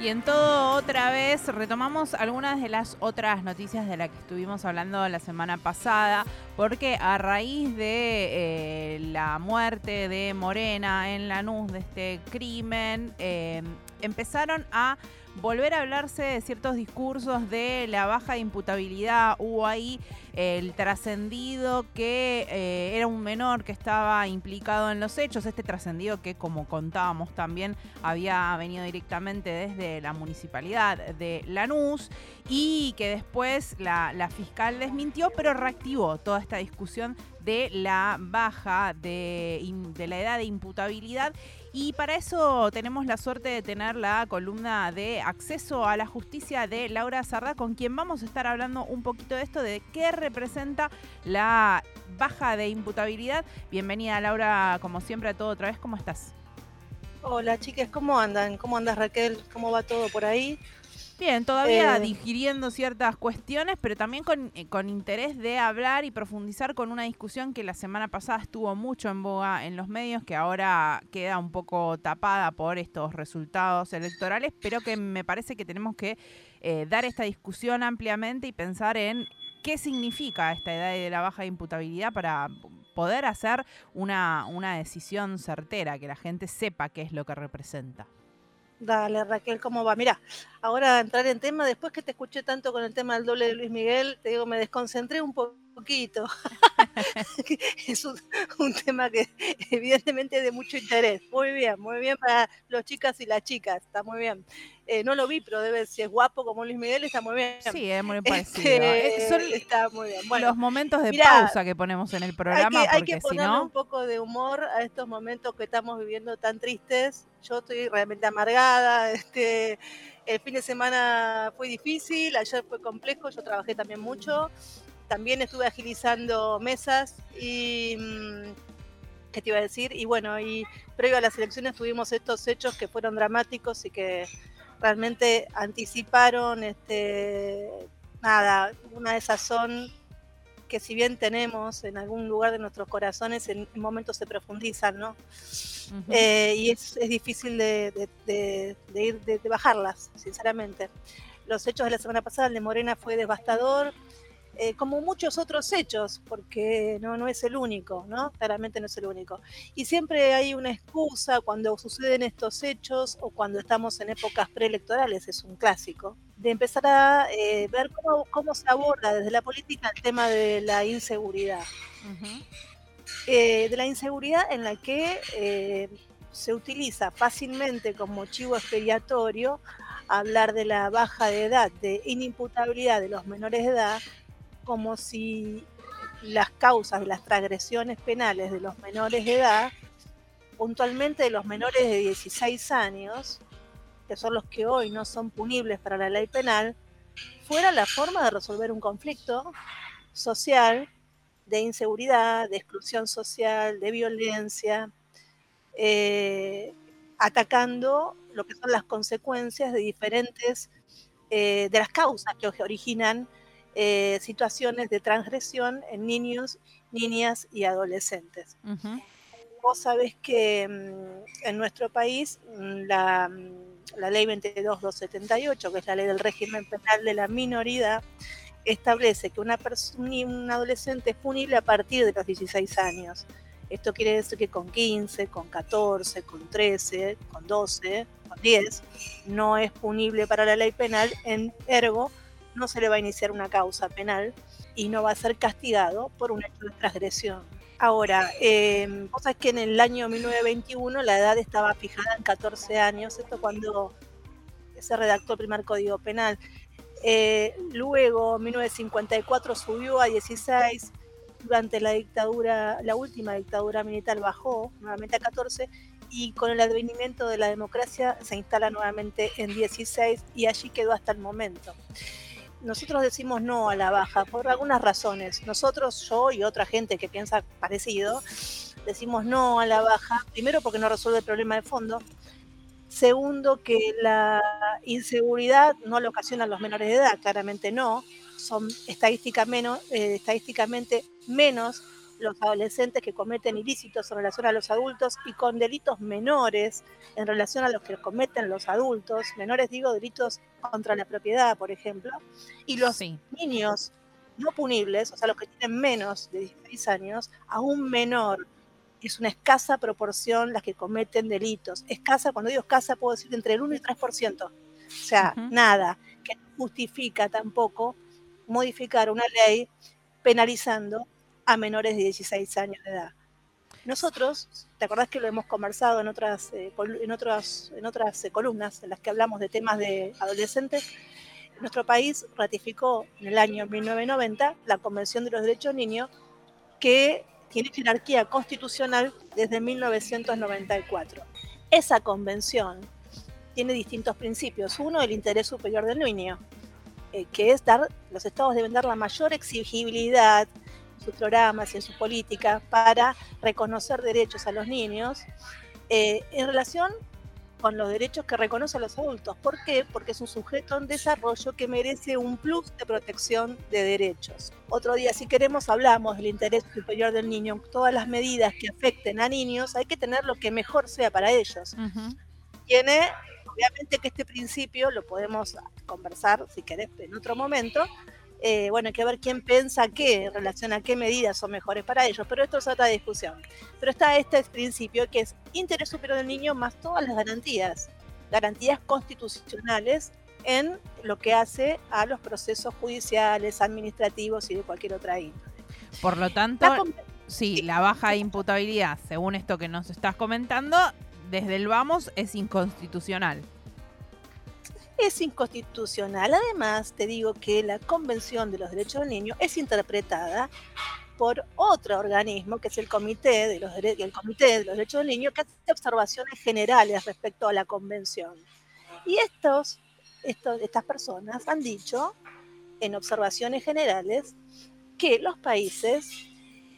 Y en todo otra vez retomamos algunas de las otras noticias de las que estuvimos hablando la semana pasada, porque a raíz de eh, la muerte de Morena en Lanús, de este crimen, eh, empezaron a volver a hablarse de ciertos discursos de la baja imputabilidad. Hubo ahí el trascendido que eh, era un menor que estaba implicado en los hechos. Este trascendido que, como contábamos también, había venido directamente desde la municipalidad de Lanús y que después la, la fiscal desmintió, pero reactivó toda esta discusión de la baja de, de la edad de imputabilidad y para eso tenemos la suerte de tener la columna de acceso a la justicia de Laura Sarda, con quien vamos a estar hablando un poquito de esto, de qué representa la baja de imputabilidad. Bienvenida Laura, como siempre, a todo otra vez. ¿Cómo estás? Hola chicas, ¿cómo andan? ¿Cómo andas Raquel? ¿Cómo va todo por ahí? Bien, todavía eh, digiriendo ciertas cuestiones, pero también con, eh, con, interés de hablar y profundizar con una discusión que la semana pasada estuvo mucho en boga en los medios, que ahora queda un poco tapada por estos resultados electorales, pero que me parece que tenemos que eh, dar esta discusión ampliamente y pensar en qué significa esta edad de la baja imputabilidad para poder hacer una, una decisión certera, que la gente sepa qué es lo que representa. Dale, Raquel, ¿cómo va? Mira, ahora entrar en tema, después que te escuché tanto con el tema del doble de Luis Miguel, te digo, me desconcentré un poquito. es un, tema que evidentemente es de mucho interés. Muy bien, muy bien para los chicas y las chicas, está muy bien. Eh, no lo vi, pero debe, si es guapo como Luis Miguel, está muy bien. Sí, es muy parecido. Este, son está muy bien. Bueno, los momentos de pausa que ponemos en el programa. Hay que, ponerle un poco de humor a estos momentos que estamos viviendo tan tristes. Yo estoy realmente amargada. Este, el fin de semana fue difícil, ayer fue complejo, yo trabajé también mucho. También estuve agilizando mesas y... Mm, ¿Qué te iba a decir? Y bueno, y previo a las elecciones tuvimos estos hechos que fueron dramáticos y que realmente anticiparon este, nada, una de esas son que si bien tenemos en algún lugar de nuestros corazones, en, momentos se profundizan, ¿no? Eh, y es, difícil de, ir, de, bajarlas, sinceramente. Los hechos de la semana pasada, el de Morena fue devastador, eh, como muchos otros hechos, porque no, no es el único, ¿no? Claramente no es el único. Y siempre hay una excusa cuando suceden estos hechos o cuando estamos en épocas preelectorales, es un clásico, de empezar a eh, ver cómo, cómo, se aborda desde la política el tema de la inseguridad. Eh, de la inseguridad en la que se utiliza fácilmente como chivo expiatorio hablar de la baja de edad, de inimputabilidad de los menores de edad, como si las causas de las transgresiones penales de los menores de edad, puntualmente de los menores de 16 años, que son los que hoy no son punibles para la ley penal, fuera la forma de resolver un conflicto social de inseguridad, de exclusión social, de violencia, eh, atacando lo que son las consecuencias de diferentes, eh, de las causas que originan eh, situaciones de transgresión en niños, niñas y adolescentes. Vos sabés que mm, en nuestro país mm, la, mm, la ley 22278, que es la ley del régimen penal de la minoría, establece que una un adolescente es punible a partir de los 16 años. Esto quiere decir que con 15, con 14, con 13, con 12, con 10, no es punible para la ley penal, en ergo no se le va a iniciar una causa penal y no va a ser castigado por un hecho de transgresión. Ahora, eh, cosa es que en el año 1921 la edad estaba fijada en 14 años, esto cuando se redactó el primer código penal. Eh, luego, en 1954 subió a 16, durante la dictadura, la última dictadura militar bajó nuevamente a 14 y con el advenimiento de la democracia se instala nuevamente en 16 y allí quedó hasta el momento nosotros decimos no a la baja por algunas razones. Nosotros, yo y otra gente que piensa parecido, decimos no a la baja, primero porque no resuelve el problema de fondo, segundo que la inseguridad no lo ocasionan los menores de edad, claramente no, son estadística menos, eh, estadísticamente menos los adolescentes que cometen ilícitos en relación a los adultos y con delitos menores en relación a los que cometen los adultos, menores digo delitos contra la propiedad, por ejemplo, y los niños no punibles, o sea, los que tienen menos de 16 años, aún menor. Es una escasa proporción las que cometen delitos. Escasa, cuando digo escasa, puedo decir entre el 1 y el 3%. O sea, nada, que no justifica tampoco modificar una ley penalizando a menores de 16 años de edad. Nosotros, ¿te acordás que lo hemos conversado en otras, eh, en otras, en otras eh, columnas en las que hablamos de temas de adolescentes? Nuestro país ratificó en el año 1990 la Convención de los Derechos Niños que tiene jerarquía constitucional desde 1994. Esa convención tiene distintos principios. Uno, el interés superior del niño, eh, que es dar, los estados deben dar la mayor exigibilidad sus programas y en su política para reconocer derechos a los niños eh, en relación con los derechos que reconoce a los adultos. ¿Por qué? Porque es un sujeto en desarrollo que merece un plus de protección de derechos. Otro día, si queremos, hablamos del interés superior del niño. Todas las medidas que afecten a niños hay que tener lo que mejor sea para ellos. Tiene, obviamente que este principio lo podemos conversar, si querés, en otro momento, eh, bueno, hay que ver quién piensa qué en relación a qué medidas son mejores para ellos, pero esto es otra discusión. Pero está este principio que es interés superior del niño más todas las garantías, garantías constitucionales en lo que hace a los procesos judiciales, administrativos y de cualquier otra índole. Por lo tanto, sí, la baja imputabilidad, según esto que nos estás comentando, desde el vamos es inconstitucional es inconstitucional. Además, te digo que la Convención de los Derechos del Niño es interpretada por otro organismo, que es el Comité de los, el Comité de los Derechos del Niño, que hace observaciones generales respecto a la Convención. Y estos, estas personas han dicho, en observaciones generales, que los países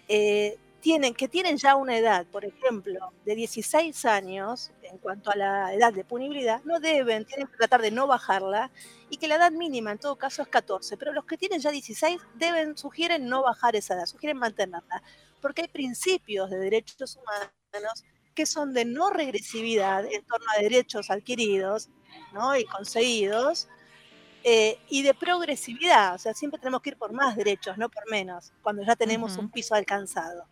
eh, tienen, que tienen ya una edad, por ejemplo, de 16 años, en cuanto a la edad de punibilidad, no deben, tienen que tratar de no bajarla, y que la edad mínima en todo caso es 14, pero los que tienen ya 16 deben, sugieren no bajar esa edad, sugieren mantenerla, porque hay principios de derechos humanos que son de no regresividad en torno a derechos adquiridos ¿no? y conseguidos, eh, y de progresividad, o sea, siempre tenemos que ir por más derechos, no por menos, cuando ya tenemos un piso alcanzado.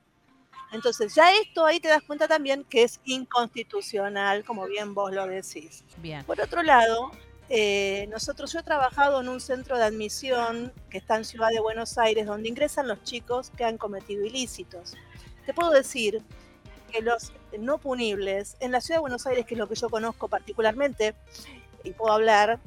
Entonces, ya esto ahí te das cuenta también que es inconstitucional, como bien vos lo decís. Bien. Por otro lado, eh, nosotros, yo he trabajado en un centro de admisión que está en Ciudad de Buenos Aires, donde ingresan los chicos que han cometido ilícitos. Te puedo decir que los no punibles, en la Ciudad de Buenos Aires, que es lo que yo conozco particularmente, y puedo hablar,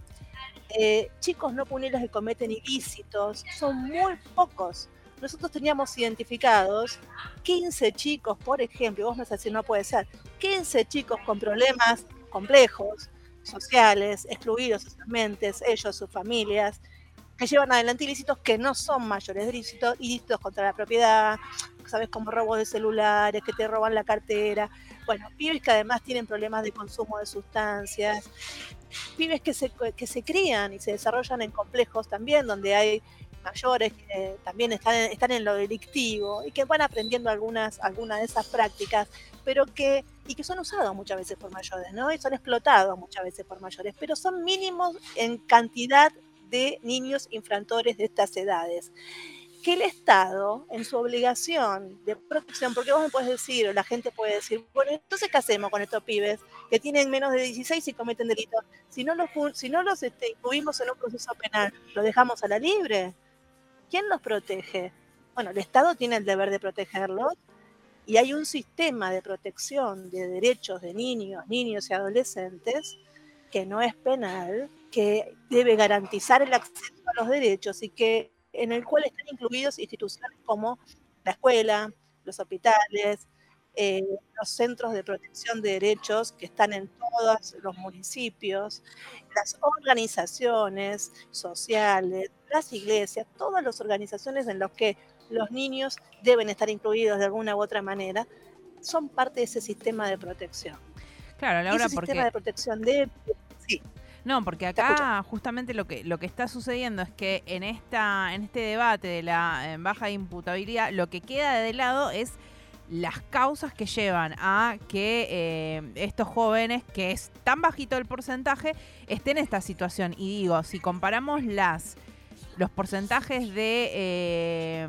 eh, chicos no punibles que cometen ilícitos, son muy pocos nosotros teníamos identificados 15 chicos, por ejemplo, vos me decir, no puede ser, 15 chicos con problemas complejos, sociales, excluidos socialmente, ellos, sus familias, que llevan adelante ilícitos que no son mayores ilícitos, ilícitos contra la propiedad, sabes, como robos de celulares, que te roban la cartera. Bueno, pibes que además tienen problemas de consumo de sustancias, pibes que se, que se crían y se desarrollan en complejos también, donde hay mayores que también están están en lo delictivo y que van aprendiendo algunas, algunas de esas prácticas, pero que, y que son usados muchas veces por mayores, ¿no? Y son explotados muchas veces por mayores, pero son mínimos en cantidad de niños infractores de estas edades. Que el Estado, en su obligación de protección, porque vos me puedes decir, o la gente puede decir, bueno, entonces, ¿qué hacemos con estos pibes que tienen menos de 16 y cometen delitos? Si no los, si no los este, incluimos en un proceso penal, ¿lo dejamos a la libre? ¿Quién los protege? Bueno, el Estado tiene el deber de protegerlos y hay un sistema de protección de derechos de niños, niños y adolescentes que no es penal, que debe garantizar el acceso a los derechos y que en el cual están incluidos instituciones como la escuela, los hospitales, eh, los centros de protección de derechos que están en todos los municipios, las organizaciones sociales, las iglesias, todas las organizaciones en las que los niños deben estar incluidos de alguna u otra manera, son parte de ese sistema de protección. Claro, Laura, ese sistema de protección de... Sí. No, porque acá justamente lo que lo que está sucediendo es que en esta en este debate de la baja imputabilidad lo que queda de lado es las causas que llevan a que eh, estos jóvenes, que es tan bajito el porcentaje, estén en esta situación. Y digo, si comparamos las los porcentajes de eh,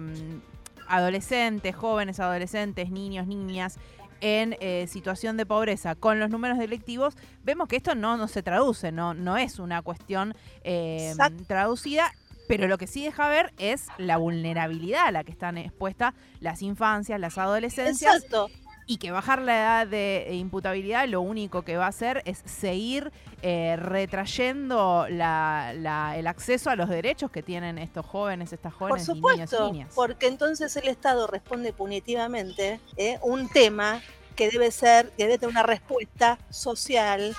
adolescentes, jóvenes, adolescentes, niños, niñas en eh, situación de pobreza con los números delictivos, vemos que esto no, no se traduce, no, no es una cuestión eh, traducida. Pero lo que sí deja ver es la vulnerabilidad a la que están expuestas las infancias, las adolescencias. Exacto y que bajar la edad de imputabilidad lo único que va a hacer es seguir eh, retrayendo la, el acceso a los derechos que tienen estos jóvenes, estas jóvenes Por supuesto, y niñas. Porque entonces el Estado responde punitivamente eh, un tema que debe ser, que debe tener una respuesta social.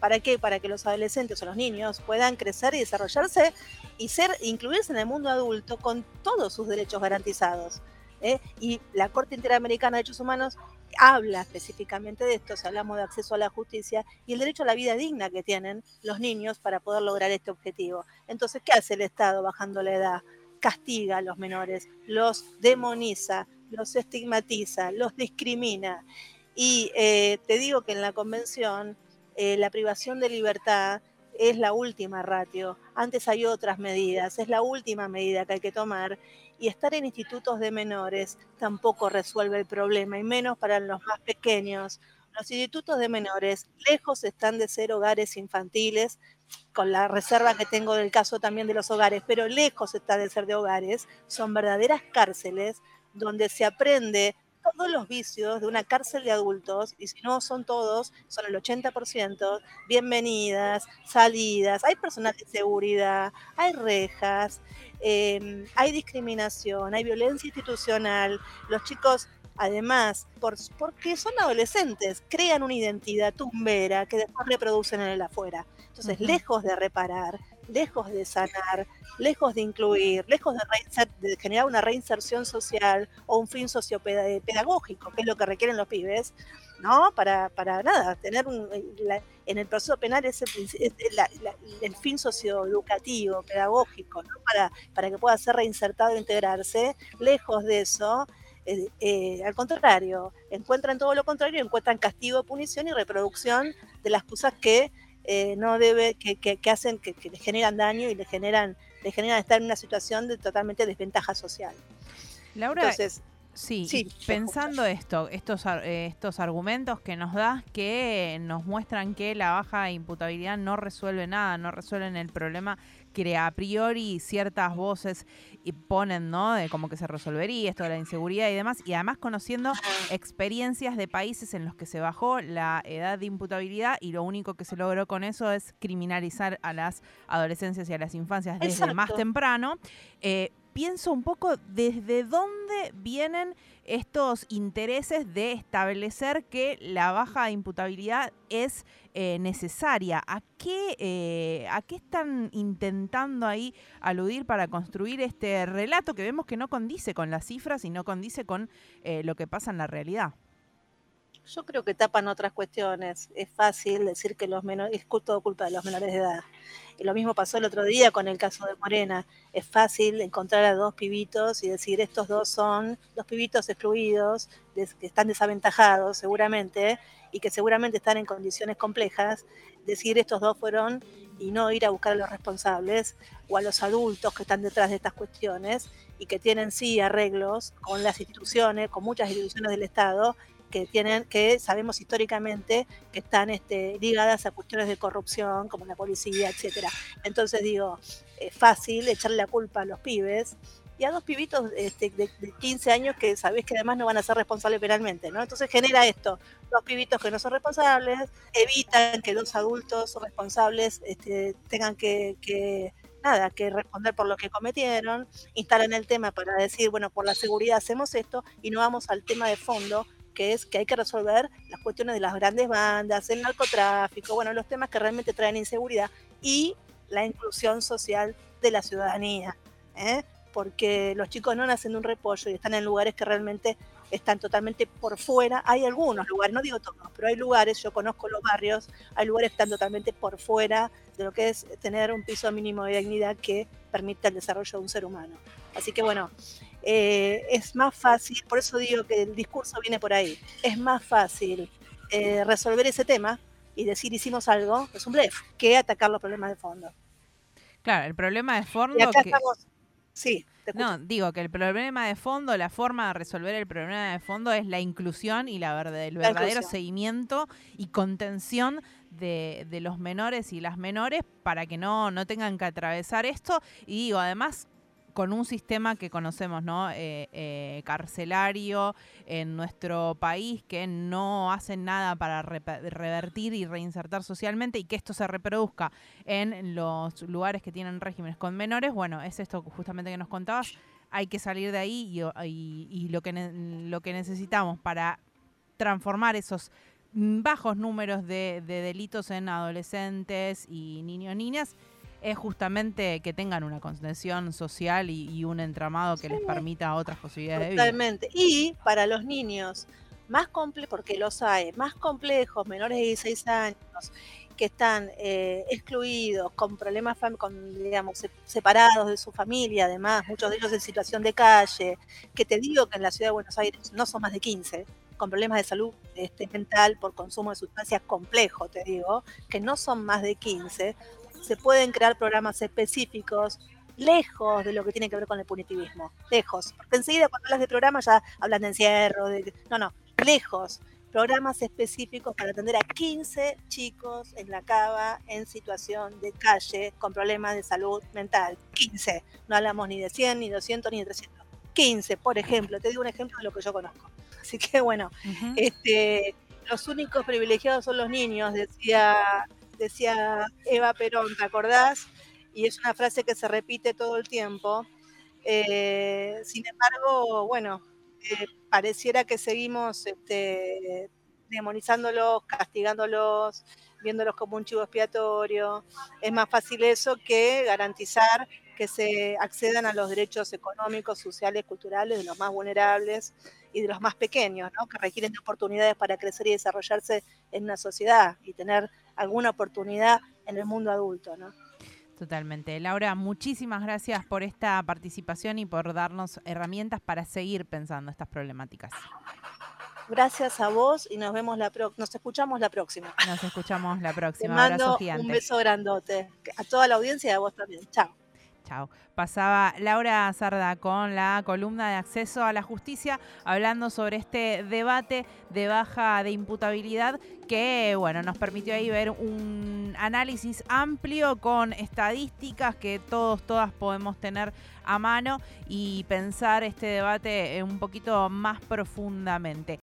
¿Para qué? Para que los adolescentes o los niños puedan crecer y desarrollarse y ser, incluirse en el mundo adulto con todos sus derechos garantizados. ¿eh? Y la Corte Interamericana de Derechos Humanos habla específicamente de esto, si hablamos de acceso a la justicia y el derecho a la vida digna que tienen los niños para poder lograr este objetivo. Entonces, ¿qué hace el Estado bajando la edad? Castiga a los menores, los demoniza, los estigmatiza, los discrimina. Y eh, te digo que en la convención eh, la privación de libertad es la última ratio. Antes hay otras medidas, es la última medida que hay que tomar y estar en institutos de menores tampoco resuelve el problema, y menos para los más pequeños. Los institutos de menores lejos están de ser hogares infantiles, con la reserva que tengo del caso también de los hogares, pero lejos está de ser de hogares, son verdaderas cárceles donde se aprende todos los vicios de una cárcel de adultos, y si no son todos, son el 80%, bienvenidas, salidas, hay personal de seguridad, hay rejas, em, hay discriminación, hay violencia institucional, los chicos además, por, porque son adolescentes, crean una identidad tumbera que después reproducen en el afuera. Entonces, lejos de reparar, lejos de sanar, lejos de incluir, lejos de, generar una reinserción social o un fin sociopedagógico, que es lo que requieren los pibes, ¿no? Para, para nada, tener un, eh, en el proceso penal el fin socioeducativo, pedagógico, ¿no? Para, para que pueda ser reinsertado e integrarse, lejos de eso. Eh, eh, al contrario, encuentran todo lo contrario, encuentran castigo, punición y reproducción de las cosas que eh, no debe, que, que, hacen, que, le generan daño y le generan, le generan estar en una situación de totalmente desventaja social. Laura, Entonces, Sí, sí pensando esto, estos, estos argumentos que nos das que nos muestran que la baja imputabilidad no resuelve nada, no resuelven el problema que a priori ciertas voces ponen, ¿no? De cómo que se resolvería esto de la inseguridad y demás, y además conociendo experiencias de países en los que se bajó la edad de imputabilidad y lo único que se logró con eso es criminalizar a las adolescencias y a las infancias desde más temprano. Eh, pienso un poco desde dónde vienen estos intereses de establecer que la baja imputabilidad es eh, necesaria. ¿A qué, eh, ¿A qué están intentando ahí aludir para construir este relato que vemos que no condice con las cifras y no condice con eh, lo que pasa en la realidad? Yo creo que tapan otras cuestiones. Es fácil decir que los menores, es todo culpa de los menores de edad. Y lo mismo pasó el otro día con el caso de Morena. Es fácil encontrar a dos pibitos y decir estos dos son dos pibitos excluidos, que están desaventajados seguramente y que seguramente están en condiciones complejas. Decir estos dos fueron y no ir a buscar a los responsables o a los adultos que están detrás de estas cuestiones y que tienen sí arreglos con las instituciones, con muchas instituciones del Estado que tienen, que sabemos históricamente que están este, ligadas a cuestiones de corrupción, como la policía, etcétera. Entonces digo, es fácil echarle la culpa a los pibes y a dos pibitos este, de, 15 años que sabés que además no van a ser responsables penalmente, ¿no? Entonces genera esto, dos pibitos que no son responsables, evitan que dos adultos responsables este, tengan que, que nada, que responder por lo que cometieron, instalan el tema para decir, bueno, por la seguridad hacemos esto y no vamos al tema de fondo, que es que hay que resolver las cuestiones de las grandes bandas, el narcotráfico, bueno, los temas que realmente traen inseguridad y la inclusión social de la ciudadanía. ¿eh? Porque los chicos no nacen de un repollo y están en lugares que realmente están totalmente por fuera. Hay algunos lugares, no digo todos, pero hay lugares, yo conozco los barrios, hay lugares que están totalmente por fuera de lo que es tener un piso mínimo de dignidad que permita el desarrollo de un ser humano. Así que bueno, eh, es más fácil, por eso digo que el discurso viene por ahí, es más fácil eh, resolver ese tema y decir hicimos algo, es un blef, que atacar los problemas de fondo. Claro, el problema de fondo... que... Sí, no, digo que el problema de fondo, la forma de resolver el problema de fondo es la inclusión y la el verdadero seguimiento y contención de, de, los menores y las menores para que no, no tengan que atravesar esto. Y digo, además, con un sistema que conocemos, ¿no? Eh, eh, carcelario en nuestro país, que no hacen nada para revertir y reinsertar socialmente y que esto se reproduzca en los lugares que tienen regímenes con menores, bueno, es esto justamente que nos contabas, hay que salir de ahí y, lo, que lo que necesitamos para transformar esos bajos números de, de delitos en adolescentes y niños niñas es justamente que tengan una contención social y, un entramado que les permita otras posibilidades de vida. Totalmente. Y para los niños más complejos, porque los hay, más complejos, menores de 16 años, que están eh, excluidos, con problemas, con, digamos, separados de su familia, además, muchos de ellos en situación de calle, que te digo que en la ciudad de Buenos Aires no son más de 15, con problemas de salud este, mental por consumo de sustancias complejos, te digo, que no son más de 15, se pueden crear programas específicos lejos de lo que tiene que ver con el punitivismo, lejos, porque enseguida cuando hablas de programas ya hablan de encierro, de, no, no, lejos, programas específicos para atender a 15 chicos en la cava en situación de calle con problemas de salud mental, 15, no hablamos ni de 100, ni de 200, ni de 300, 15, por ejemplo, te digo un ejemplo de lo que yo conozco. Así que bueno, este, los únicos privilegiados son los niños, decía decía Eva Perón, ¿te acordás? Y es una frase que se repite todo el tiempo. Eh, sin embargo, bueno, eh, pareciera que seguimos este, demonizándolos, castigándolos, viéndolos como un chivo expiatorio. Es más fácil eso que garantizar que se accedan a los derechos económicos, sociales, culturales de los más vulnerables y de los más pequeños, ¿no? que requieren de oportunidades para crecer y desarrollarse en una sociedad y tener alguna oportunidad en el mundo adulto, ¿no? Totalmente. Laura, muchísimas gracias por esta participación y por darnos herramientas para seguir pensando estas problemáticas. Gracias a vos y nos vemos la nos escuchamos la próxima. Nos escuchamos la próxima. Te mando un beso grandote. A toda la audiencia y a vos también. Chao. Chao. Pasaba Laura Sarda con la columna de acceso a la justicia hablando sobre este debate de baja de imputabilidad que bueno, nos permitió ahí ver un análisis amplio con estadísticas que todos todas podemos tener a mano y pensar este debate un poquito más profundamente.